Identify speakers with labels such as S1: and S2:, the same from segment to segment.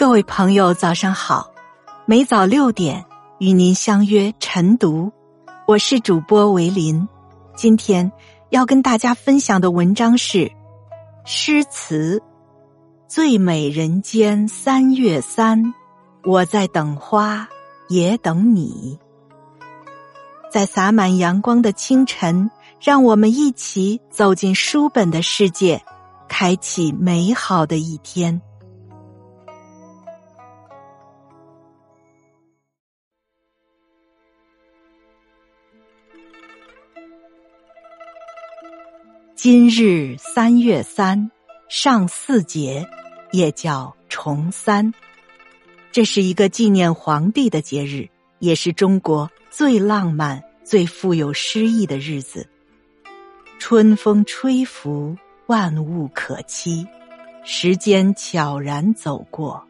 S1: 各位朋友，早上好！每早六点与您相约晨读，我是主播维林。今天要跟大家分享的文章是诗词《最美人间三月三》，我在等花，也等你。在洒满阳光的清晨，让我们一起走进书本的世界，开启美好的一天。今日三月三，上巳节，也叫重三。这是一个纪念皇帝的节日，也是中国最浪漫、最富有诗意的日子。春风吹拂，万物可期，时间悄然走过。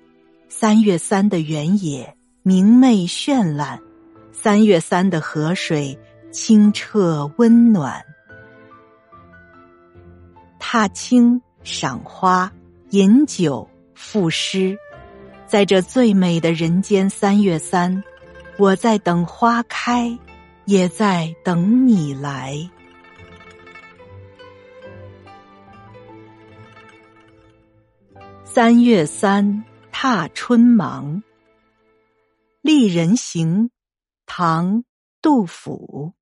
S1: 三月三的原野明媚绚烂，三月三的河水清澈温暖。踏青、赏花、饮酒、赋诗，在这最美的人间三月三，我在等花开，也在等你来。三月三，踏春忙。丽人行，唐·杜甫。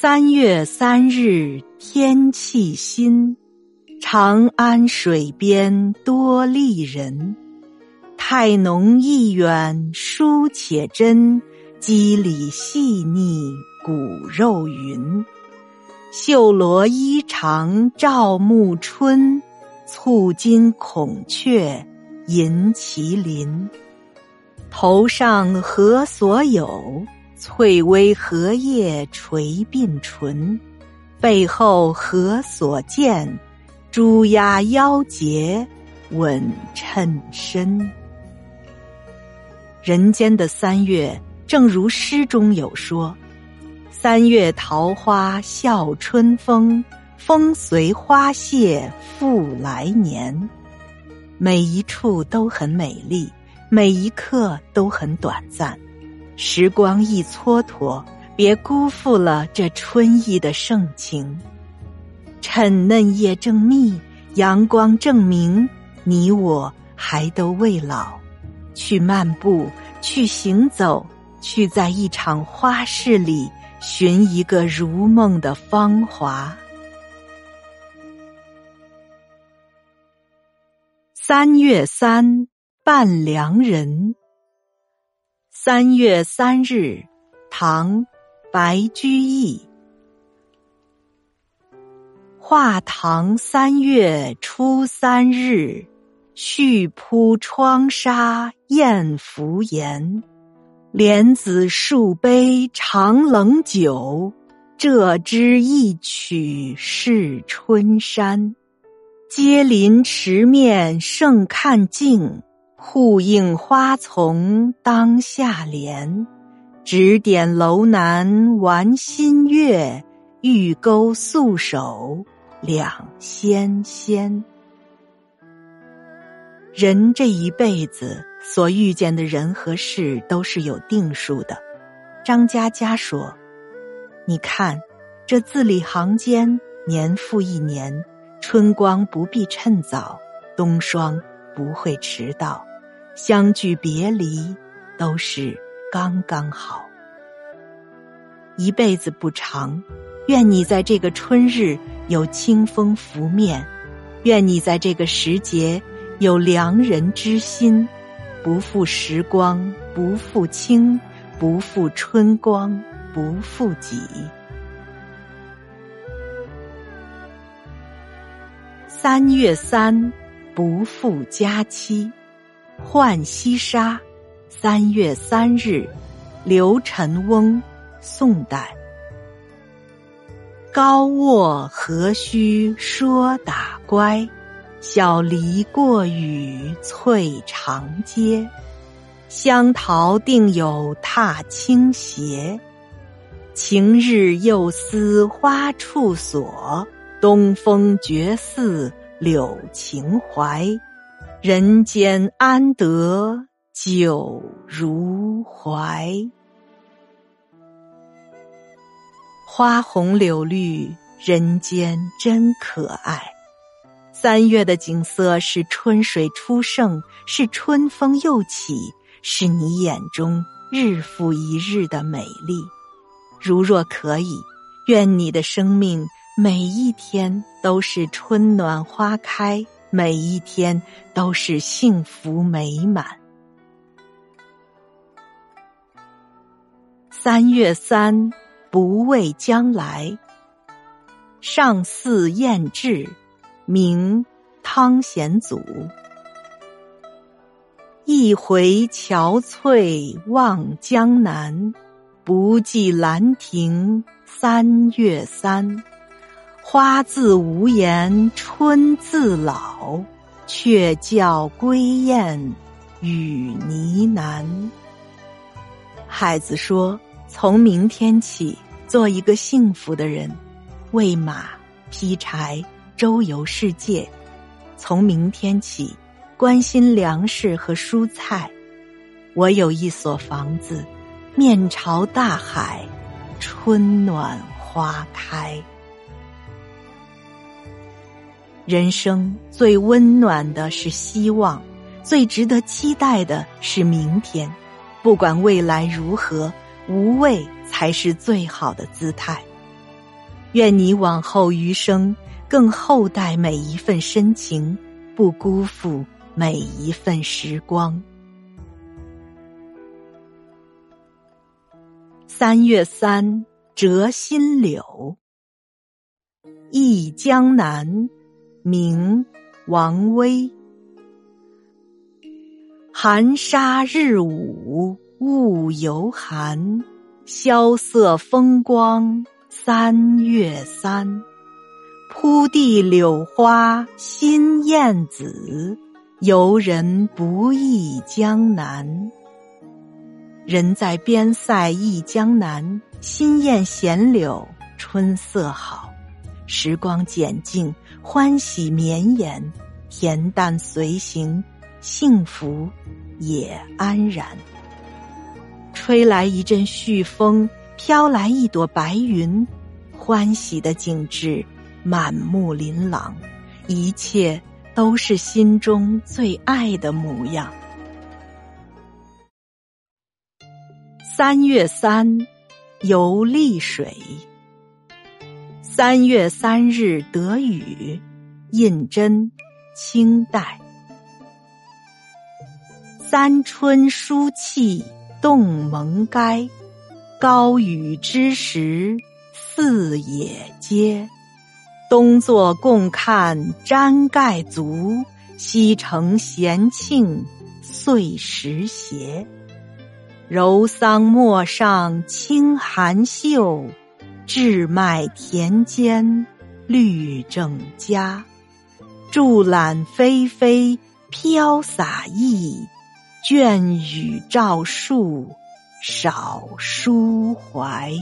S1: 三月三日天气新，长安水边多丽人。态浓意远书且真，肌理细腻骨肉匀。绣罗衣裳照暮春，簇金孔雀银麒麟。头上何所有？翠微荷叶垂鬓唇，背后何所见？朱鸦腰结稳衬身。人间的三月，正如诗中有说：“三月桃花笑春风，风随花谢复来年。”每一处都很美丽，每一刻都很短暂。时光一蹉跎，别辜负了这春意的盛情。趁嫩叶正密，阳光正明，你我还都未老。去漫步，去行走，去在一场花事里寻一个如梦的芳华。三月三，伴良人。三月三日，唐·白居易。画堂三月初三日，絮铺窗纱燕拂檐。莲子数杯长冷酒，这支一曲是春山。阶临池面胜看尽。户映花丛当下帘，指点楼南玩新月，玉钩素手两纤纤。人这一辈子所遇见的人和事都是有定数的。张嘉佳说：“你看，这字里行间，年复一年，春光不必趁早，冬霜不会迟到。”相聚别离，都是刚刚好。一辈子不长，愿你在这个春日有清风拂面，愿你在这个时节有良人知心，不负时光，不负卿，不负春光，不负己。三月三，不负佳期。浣溪沙，三月三日，刘辰翁，宋代。高卧何须说打乖，小篱过雨翠长街。香桃定有踏青鞋，晴日又思花处所。东风绝似柳情怀，人间安得酒如怀？花红柳绿，人间真可爱。三月的景色是春水初盛，是春风又起，是你眼中日复一日的美丽。如若可以，愿你的生命每一天都是春暖花开，每一天都是幸福美满。三月三，不畏将来。上巳宴至。名汤显祖，一回憔悴望江南，不记兰亭三月三。花自无言春自老，却教归雁语呢喃。孩子说：“从明天起，做一个幸福的人，喂马，劈柴。”周游世界，从明天起，关心粮食和蔬菜。我有一所房子，面朝大海，春暖花开。人生最温暖的是希望，最值得期待的是明天。不管未来如何，无畏才是最好的姿态。愿你往后余生。更厚待每一份深情，不辜负每一份时光。三月三，折新柳。忆江南，名王维。寒沙日午雾犹寒，萧瑟风光三月三。铺地柳花新燕子，游人不忆江南。人在边塞忆江南，新燕闲柳春色好。时光简静，欢喜绵延，恬淡随行，幸福也安然。吹来一阵煦风，飘来一朵白云，欢喜的景致。满目琳琅，一切都是心中最爱的模样。三月三，游丽水。三月三日得雨，胤禛，清代。三春书气动蒙该，高雨之时，四野皆。东坐共看毡盖足，西承闲庆岁时斜。柔桑陌上清寒秀，志麦田间绿正佳。竹懒霏霏飘洒意，倦雨照树少抒怀。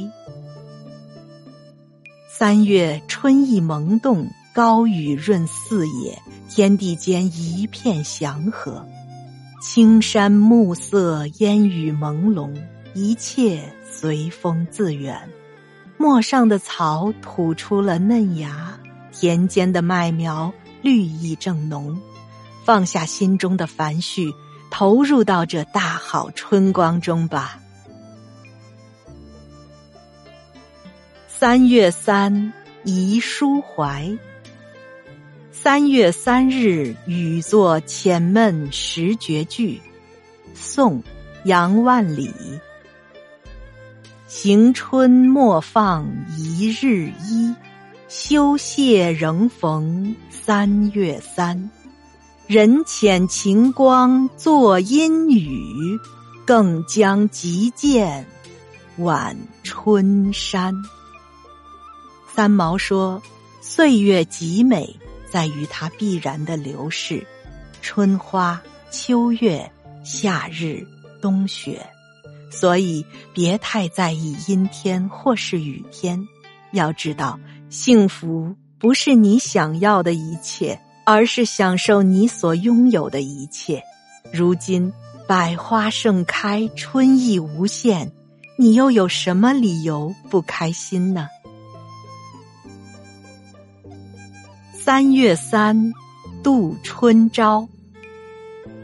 S1: 三月春意萌动，高雨润四野，天地间一片祥和。青山暮色，烟雨朦胧，一切随风自远。陌上的草吐出了嫩芽，田间的麦苗绿意正浓。放下心中的烦绪，投入到这大好春光中吧。三月三，宜抒怀。三月三日，雨作浅闷时绝句。宋，杨万里。行春莫放一日衣，休谢仍逢三月三。人遣晴光作阴雨，更将极见晚春山。三毛说：“岁月极美，在于它必然的流逝，春花、秋月、夏日、冬雪。所以别太在意阴天或是雨天，要知道，幸福不是你想要的一切，而是享受你所拥有的一切。如今百花盛开，春意无限，你又有什么理由不开心呢？三月三，度春朝。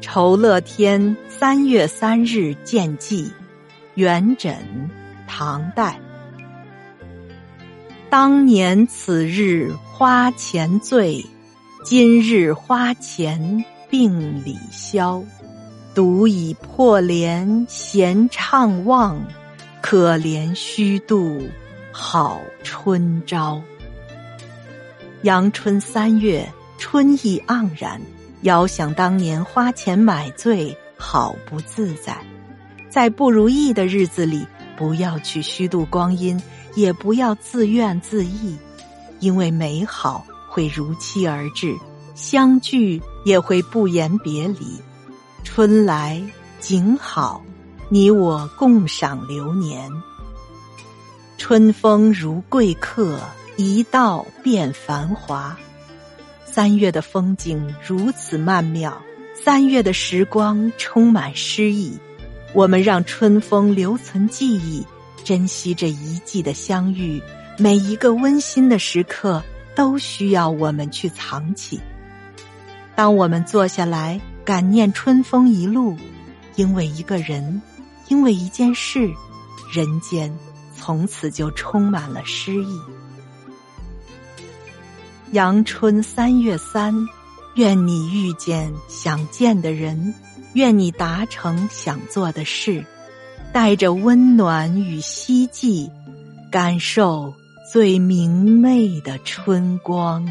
S1: 酬乐天三月三日见祭，元稹，唐代。当年此日花前醉，今日花前病里消。独倚破帘闲怅望，可怜虚度好春朝。阳春三月，春意盎然。遥想当年花钱买醉，好不自在。在不如意的日子里，不要去虚度光阴，也不要自怨自艾，因为美好会如期而至，相聚也会不言别离。春来景好，你我共赏流年。春风如贵客，一到便繁华。三月的风景如此曼妙，三月的时光充满诗意。我们让春风留存记忆，珍惜这一季的相遇。每一个温馨的时刻都需要我们去藏起。当我们坐下来感念春风一路，因为一个人，因为一件事，人间从此就充满了诗意。阳春三月三，愿你遇见想见的人，愿你达成想做的事，带着温暖与希冀，感受最明媚的春光。